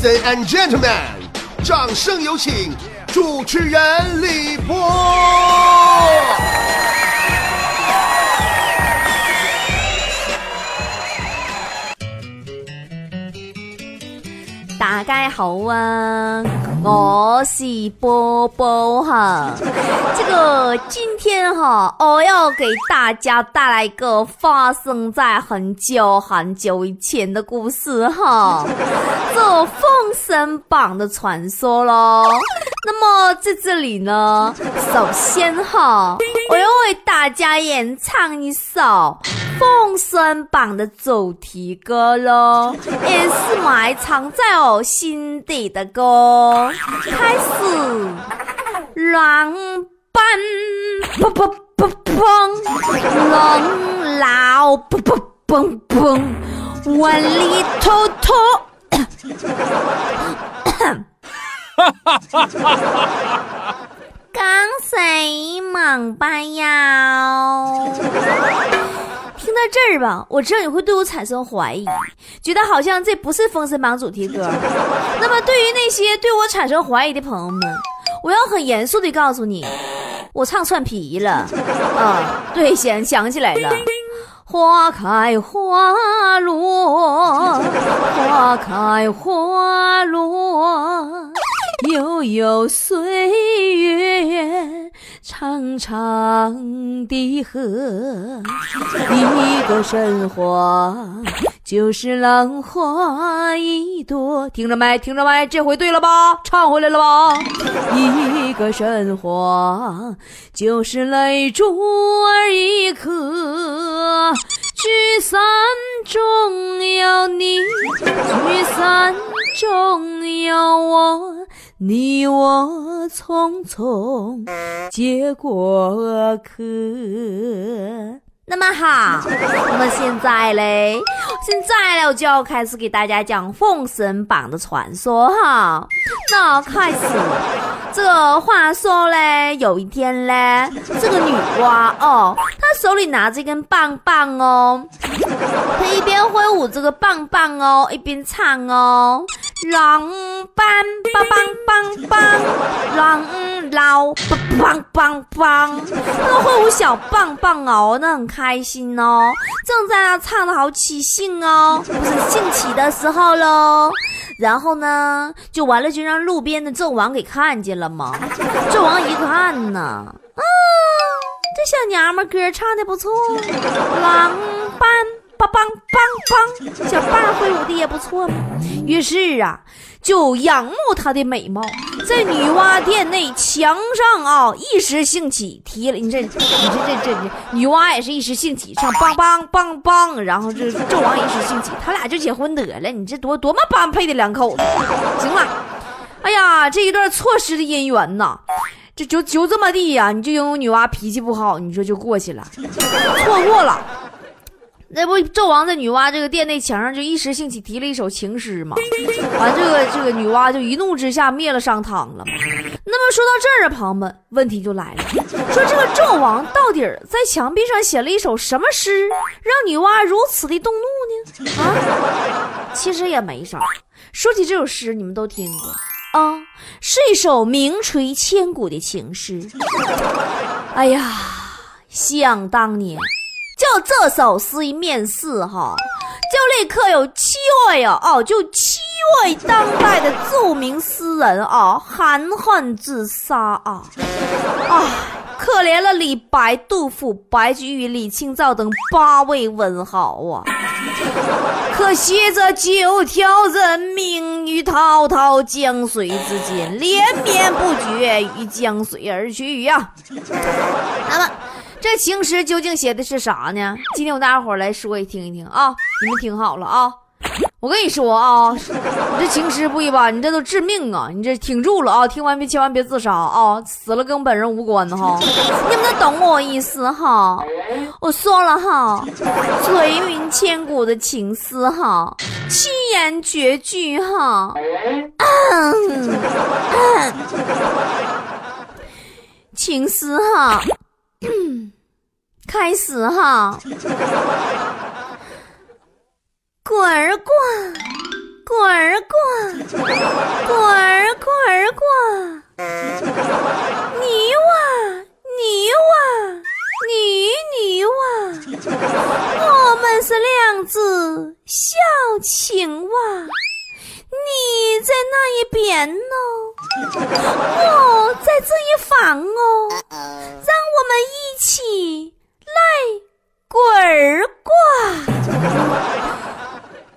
Ladies and gentlemen，掌声有请主持人李波。大家好啊，我是波波哈。这个今天哈，我要给大家带来一个发生在很久很久以前的故事哈，这《封神榜》的传说喽。那么在这里呢，首先哈，我要为大家演唱一首《封神榜》的主题歌喽，也是埋藏在我心底的歌。开始，狼奔，砰砰砰砰，狼老砰砰砰砰，万里滔滔。刚谁猛吧腰？在这儿吧，我知道你会对我产生怀疑，觉得好像这不是《封神榜》主题歌。那么，对于那些对我产生怀疑的朋友们，我要很严肃的告诉你，我唱串皮了。啊，对，想想起来了。花开花落，花开花落。悠悠岁月，长长的河，一个神话就是浪花一朵。听着没？听着没？这回对了吧？唱回来了吧？一个神话就是泪珠儿一颗，聚散终有你，聚散终有我。你我匆匆接过客。那么好，那么现在嘞，现在呢，我就要开始给大家讲《封神榜》的传说哈。那开始，这个话说嘞，有一天嘞，这个女娲哦，她手里拿着一根棒棒哦，她一边挥舞这个棒棒哦，一边唱哦。狼班梆梆梆梆，狼老梆梆梆，那个挥舞小棒棒哦，那很开心哦，正在那唱的好起兴哦，不是兴起的时候喽。然后呢，就完了，就让路边的纣王给看见了嘛。纣王一看呢，啊，这小娘们歌唱的不错，狼班。梆梆梆梆，小棒挥舞的也不错嘛。于是啊，就仰慕她的美貌，在女娲殿内墙上啊，一时兴起提了你这，你这这这女娲也是一时兴起唱梆梆梆梆，然后这纣王一时兴起，他俩就结婚得了。你这多多么般配的两口子，行了。哎呀，这一段错失的姻缘呐，这就就这么地呀，你就因为女娲脾气不好，你说就过去了，错过了。那不纣王在女娲这个殿内墙上就一时兴起提了一首情诗嘛，完这个这个女娲就一怒之下灭了商汤了。那么说到这儿啊，朋友们，问题就来了，说这个纣王到底在墙壁上写了一首什么诗，让女娲如此的动怒呢？啊，其实也没啥。说起这首诗，你们都听过啊，是一首名垂千古的情诗。哎呀，想当年。就这首诗一面世哈，就立刻有七位啊哦，就七位当代的著名诗人啊含恨自杀啊！啊，可怜了李白、杜甫、白居易、李清照等八位文豪啊！可惜这九条人命于滔滔江水之间，连绵不绝，于江水而去呀。那么。这情诗究竟写的是啥呢？今天我大家伙来说一听一听啊！你们听好了啊！我跟你说啊，你这情诗不一般，你这都致命啊！你这挺住了啊！听完别千万别自杀啊！死了跟本人无关哈！你们都懂我意思哈！我说了哈，垂名千古的情诗哈，七言绝句哈，嗯情诗哈。开始哈，滚儿滚，滚儿滚，滚儿滚儿滚，泥娃泥娃泥泥娃，我们是两只小青蛙，你在那一边呢，我在这一房哦，让我们一起来滚儿滚。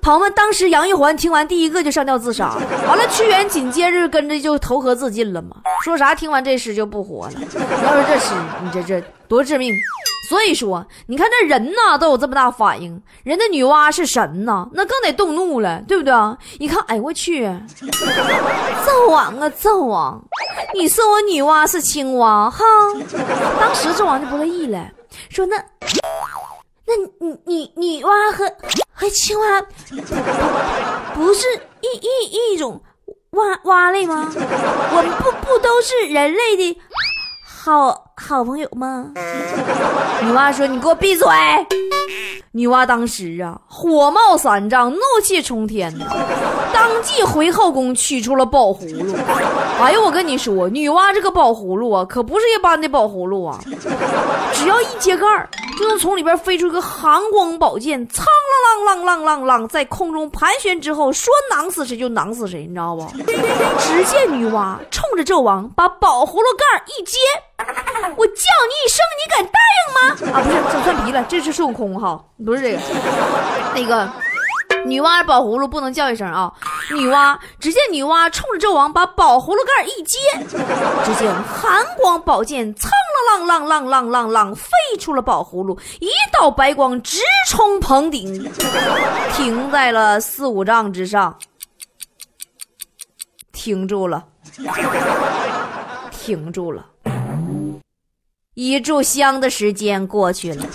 朋友们，当时杨玉环听完第一个就上吊自杀，完了屈原紧接着跟着就投河自尽了嘛。说啥听完这诗就不活了？要是这诗，你这这多致命！所以说，你看这人呐都有这么大反应，人家女娲是神呐，那更得动怒了，对不对啊？一看，哎我去，纣王啊纣王，你说我女娲是青蛙哈？当时纣王就不乐意了，说那。那你你女娲和和青蛙不是一一一种蛙蛙类吗？我们不不都是人类的好好朋友吗？女娲说：“你给我闭嘴！”女娲当时啊，火冒三丈，怒气冲天呐，当即回后宫取出了宝葫芦。哎呦，我跟你说，女娲这个宝葫芦啊，可不是一般的宝葫芦啊，只要一揭盖儿。就能从里边飞出一个寒光宝剑，苍啷啷啷啷啷啷，在空中盘旋之后，说囊死谁就囊死谁，你知道不？只见女娲冲着纣王把宝葫芦盖一揭，我叫你一声，你敢答应吗？啊，不是，整算皮了，这是孙悟空哈，不是这个，那个。女娲宝葫芦不能叫一声啊！女娲，只见女娲冲着纣王把宝葫芦盖一揭，只见寒光宝剑苍啷啷啷啷啷啷飞出了宝葫芦，一道白光直冲棚顶，停在了四五丈之上，停住了，停住了。一炷香的时间过去了，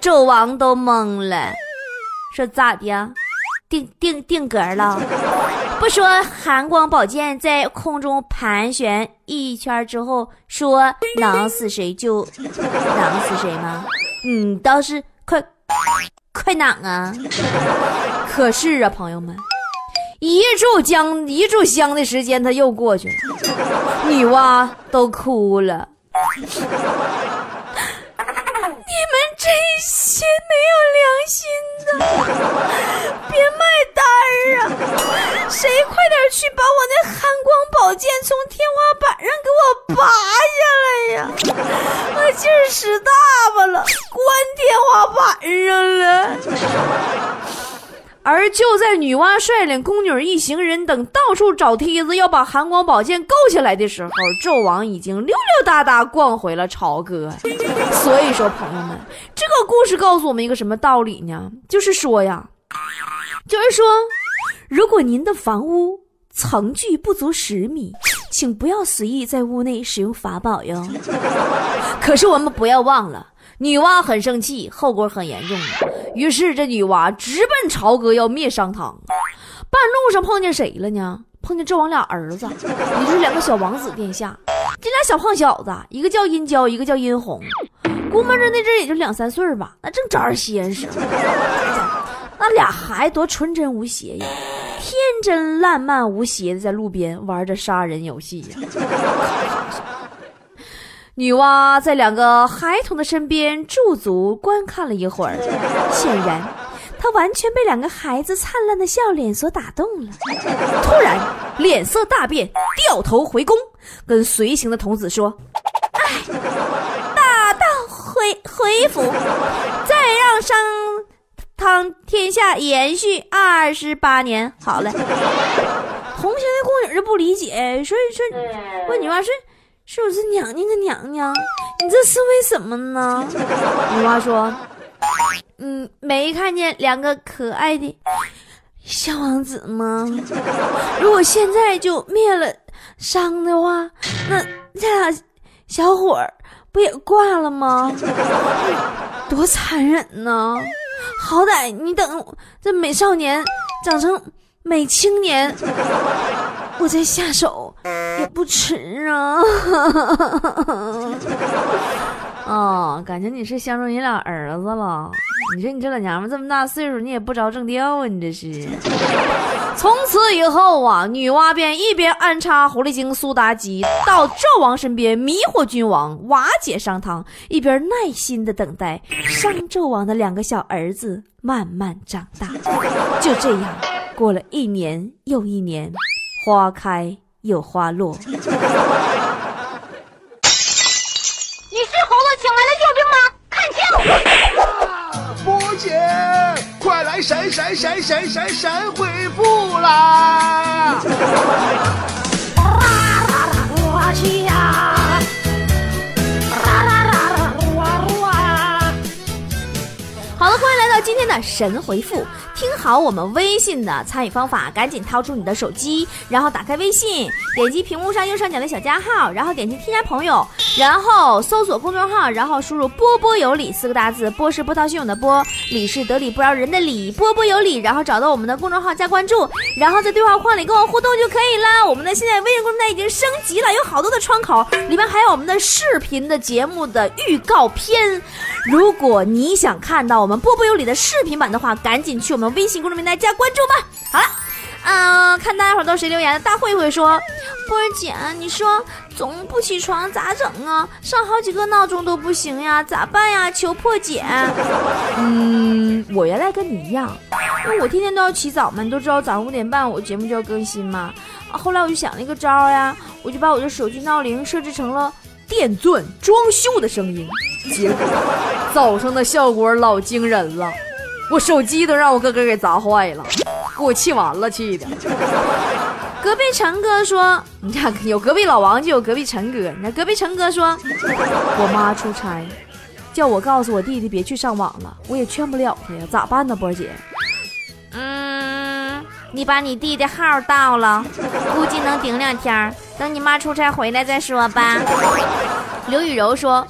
纣王都懵了。说咋的？定定定格了？不说寒光宝剑在空中盘旋一圈之后，说囊死谁就 囊死谁吗？你倒是快快囊啊！可是啊，朋友们，一炷香一炷香的时间，他又过去了，女娲都哭了。你们这些没有良心的，别卖单儿啊！谁快点去把我那寒光宝剑从天花板上给我拔下来呀！我劲儿使大发了，关天花板上了。而就在女娲率领宫女一行人等到处找梯子，要把寒光宝剑够下来的时候，纣王已经溜溜达达逛回了朝歌。所以说，朋友们，这个故事告诉我们一个什么道理呢？就是说呀，就是说，如果您的房屋层距不足十米，请不要随意在屋内使用法宝哟。可是我们不要忘了。女娲很生气，后果很严重于是这女娲直奔朝歌要灭商汤。半路上碰见谁了呢？碰见纣王俩儿子，也就是两个小王子殿下。这俩小胖小子，一个叫殷郊，一个叫殷红，估摸着那阵也就两三岁吧，那正招人稀罕那俩孩子多纯真无邪呀，天真烂漫无邪的在路边玩着杀人游戏呀。女娲在两个孩童的身边驻足观看了一会儿，显然，她完全被两个孩子灿烂的笑脸所打动了。突然，脸色大变，掉头回宫，跟随行的童子说：“哎，大道回回府，再让商汤天下延续二十八年。”好嘞，同行的宫女就不理解，说说问女娲说。是不是娘娘个娘娘，你这是为什么呢？女娲说：“嗯，没看见两个可爱的小王子吗？如果现在就灭了商的话，那这俩小伙儿不也挂了吗？多残忍呢！好歹你等这美少年长成美青年。”我再下手也不迟啊！哦，感情你是相中你俩儿子了，你说你这老娘们这么大岁数，你也不着正调啊？你这是。从此以后啊，女娲便一边安插狐狸精苏妲己到纣王身边迷惑君王、瓦解商汤，一边耐心的等待商纣王的两个小儿子慢慢长大。就这样，过了一年又一年，花开又花落。你是猴子请来的救兵吗？看清！姐快来闪闪闪闪闪闪回不啦 我去呀今天的神回复。听好我们微信的参与方法，赶紧掏出你的手机，然后打开微信，点击屏幕上右上角的小加号，然后点击添加朋友，然后搜索公众号，然后输入“波波有理”四个大字，波是波涛汹涌的波，理是得理不饶人的理，波波有理，然后找到我们的公众号加关注，然后在对话框里跟我互动就可以啦。我们的现在微信公众号已经升级了，有好多的窗口，里面还有我们的视频的节目的预告片。如果你想看到我们波波有理的视频版的话，赶紧去我们。微信公众平台加关注吧。好了，嗯，看大家伙都谁留言的。大慧慧说：“波儿姐，你说总不起床咋整啊？上好几个闹钟都不行呀，咋办呀？求破解。”嗯，我原来跟你一样，因为我天天都要起早嘛。你都知道早上五点半我节目就要更新嘛。后来我就想了一个招呀，我就把我的手机闹铃设置成了电钻装修的声音，结果早上的效果老惊人了。我手机都让我哥哥给砸坏了，给我气完了，气的。隔壁陈哥说：“你看，有隔壁老王就有隔壁陈哥。你看隔壁陈哥说，我妈出差，叫我告诉我弟弟别去上网了，我也劝不了他呀，咋办呢，波儿姐？嗯，你把你弟弟号盗了，估计能顶两天，等你妈出差回来再说吧。”刘雨柔说。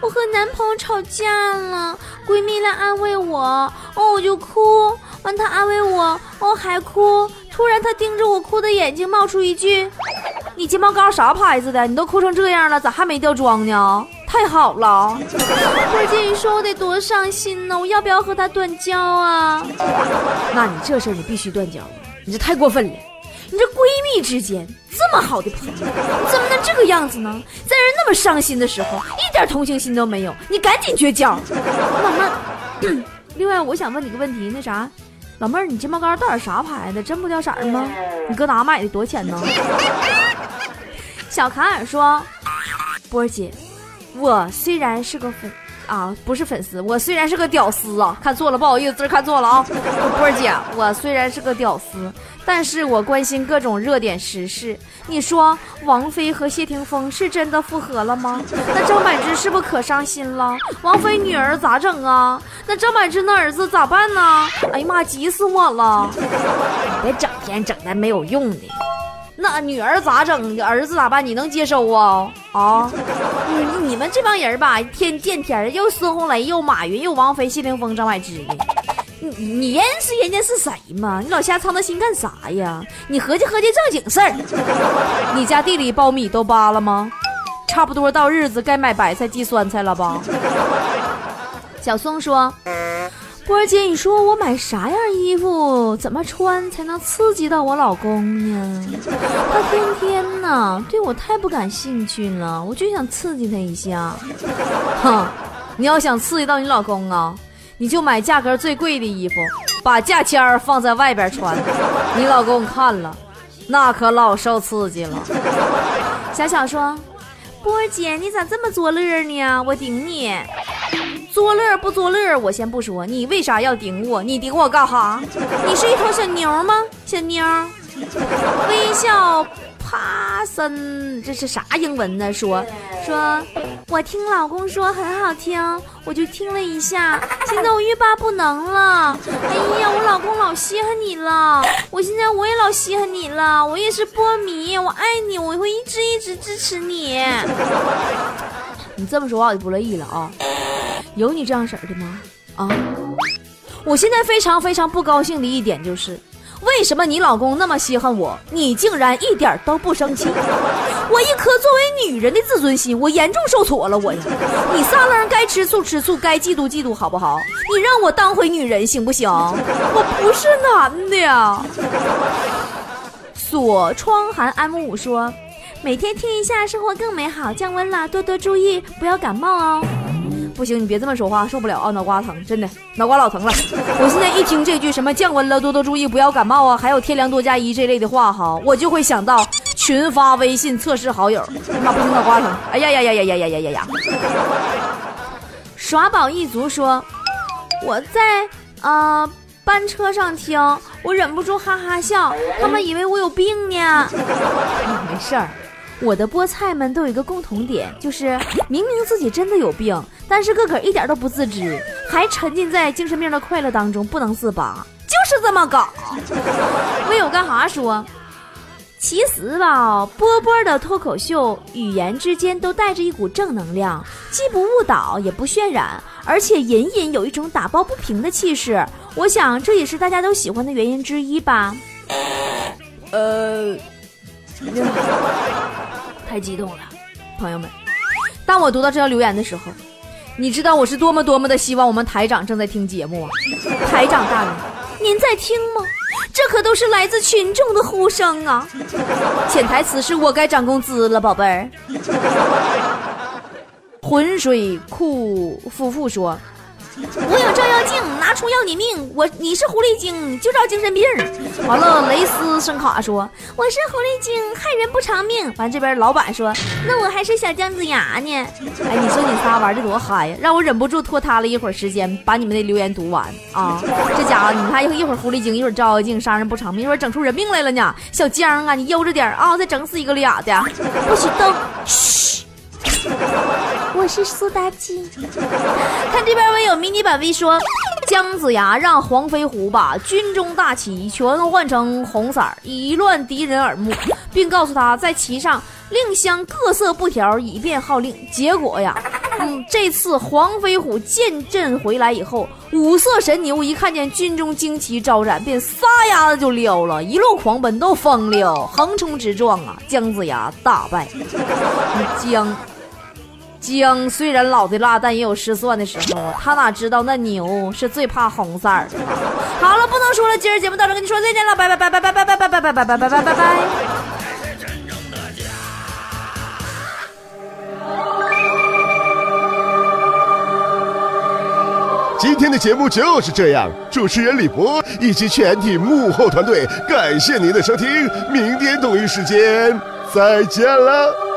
我和男朋友吵架了，闺蜜来安慰我，哦我就哭，完她安慰我，哦还哭，突然她盯着我哭的眼睛，冒出一句：“你睫毛膏啥牌子的？你都哭成这样了，咋还没掉妆呢？太好了！”我姐，你说我得多伤心呢？我要不要和她断交啊？那你这事儿你必须断交，你这太过分了。你这闺蜜之间这么好的朋友，怎么能这个样子呢？在人那么伤心的时候，一点同情心都没有，你赶紧绝交。老妹儿，另外我想问你个问题，那啥，老妹儿，你睫毛膏到底啥牌子？真不掉色吗？你搁哪买的？多少钱呢？小卡尔说：“波儿姐，我虽然是个粉。”啊，不是粉丝，我虽然是个屌丝啊，看错了，不好意思，字看错了啊。波儿姐，我虽然是个屌丝，但是我关心各种热点时事。你说王菲和谢霆锋是真的复合了吗？那张柏芝是不是可伤心了？王菲女儿咋整啊？那张柏芝那儿子咋办呢？哎呀妈，急死我了！别整天整那没有用的。那女儿咋整？儿子咋办？你能接收啊？啊，你们这帮人吧，天见天，又孙红雷，又马云，又王菲，谢霆锋，张柏芝的。你你认识人家是谁吗？你老瞎操那心干啥呀？你合计合计正经事儿。你家地里苞米都扒了吗？差不多到日子该买白菜寄酸菜了吧？小松说。波儿姐，你说我买啥样衣服，怎么穿才能刺激到我老公呢？他天天呢对我太不感兴趣了，我就想刺激他一下。哼，你要想刺激到你老公啊，你就买价格最贵的衣服，把价签儿放在外边穿，你老公看了，那可老受刺激了。小小说，波儿姐，你咋这么作乐呢？我顶你。作乐不作乐，我先不说，你为啥要顶我？你顶我干哈？你是一头小牛吗？小妞，微笑帕森，这是啥英文呢？说说，我听老公说很好听，我就听了一下，现在我欲罢不能了。哎呀，我老公老稀罕你了，我现在我也老稀罕你了，我也是波迷，我爱你，我会一直一直支持你。你这么说话我就不乐意了啊。有你这样式儿的吗？啊！我现在非常非常不高兴的一点就是，为什么你老公那么稀罕我，你竟然一点都不生气？我一颗作为女人的自尊心，我严重受挫了。我呀，你撒楞该吃醋吃醋，该嫉妒嫉妒，好不好？你让我当回女人行不行？我不是男的呀。锁窗寒 M 五说，每天听一下，生活更美好。降温了，多多注意，不要感冒哦。不行，你别这么说话，受不了啊！脑瓜疼，真的脑瓜老疼了。我现在一听这句什么降温了，多多注意，不要感冒啊，还有天凉多加衣这类的话哈，我就会想到群发微信测试好友。妈，不行，脑瓜疼！哎呀呀呀呀呀呀呀呀呀！耍宝一族说，我在啊班车上听，我忍不住哈哈笑，他们以为我有病呢。没事儿。我的菠菜们都有一个共同点，就是明明自己真的有病，但是个个一点都不自知，还沉浸在精神病的快乐当中不能自拔，就是这么搞。我有干哈说，其实吧，波波的脱口秀语言之间都带着一股正能量，既不误导也不渲染，而且隐隐有一种打抱不平的气势。我想这也是大家都喜欢的原因之一吧。呃。太激动了，朋友们！当我读到这条留言的时候，你知道我是多么多么的希望我们台长正在听节目啊！台长大人，您在听吗？这可都是来自群众的呼声啊！潜台词是我该涨工资了，宝贝儿。浑水库夫妇说。我有镜，拿出要你命！我你是狐狸精，就照精神病。完了，雷斯声卡说我是狐狸精，害人不偿命。完这边老板说，那我还是小姜子牙呢。哎，你说你仨玩的多嗨呀，让我忍不住拖沓了一会儿时间把你们的留言读完啊！这家伙，你看一会儿狐狸精，一会儿照妖镜，杀人不偿命，一会儿整出人命来了呢。小姜啊，你悠着点啊，再整死一个俩的，不许动！嘘。我是苏妲己。看这边我有迷你版 V 说，姜子牙让黄飞虎把军中大旗全换成红色，以乱敌人耳目，并告诉他在旗上另镶各色布条，以便号令。结果呀，嗯，这次黄飞虎见阵回来以后，五色神牛一看见军中旌旗招展，便撒丫子就撩了，一路狂奔，都疯了，横冲直撞啊！姜子牙大败，姜。姜虽然老的辣，但也有失算的时候。他哪知道那牛是最怕红色儿。好了，不能说了，今儿节目到这，跟你说再见了，拜拜拜拜拜拜拜拜拜拜拜拜拜拜拜拜。今天的节目就是这样，主持人李博以及全体幕后团队，感谢您的收听，明天同一时间再见了。